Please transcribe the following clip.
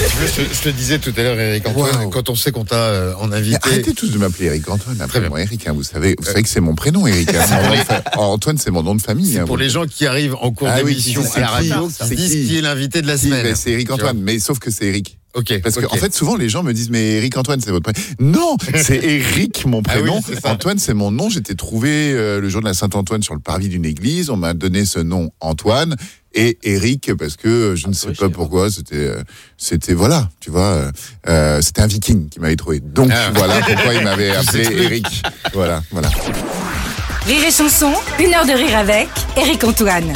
Je, je te disais tout à l'heure, Eric Antoine, Wow. quand on sait qu'on t'a euh, en Mais invité. Arrêtez tous de m'appeler Eric Antoine. Très Appelez-moi bien. Eric. hein, vous savez, vous savez que c'est mon prénom, Eric. hein. Mon Oh, Antoine, c'est mon nom de famille. hein, Pour vous- les gens qui arrivent en cours Ah d'émission à la radio, qui disent qui est l'invité de la semaine. mais c'est Eric. Antoine, mais sauf que c'est Eric. Ok. Parce ok. qu'en en fait, souvent, les gens me disent, mais Eric Antoine, c'est votre prénom? Non, c'est Eric, mon Ah oui, prénom. Antoine, c'est mon nom. J'étais trouvé euh, le jour de la Saint-Antoine sur le parvis d'une église. On m'a donné ce nom Antoine et Eric parce que euh, je ne sais pas pourquoi. C'était, euh, c'était voilà, tu vois, euh, c'était un Viking qui m'avait trouvé. Donc Ah. voilà pourquoi il m'avait appelé. Eric. Voilà, voilà. Rire et chanson, une heure de rire avec Eric Antoine.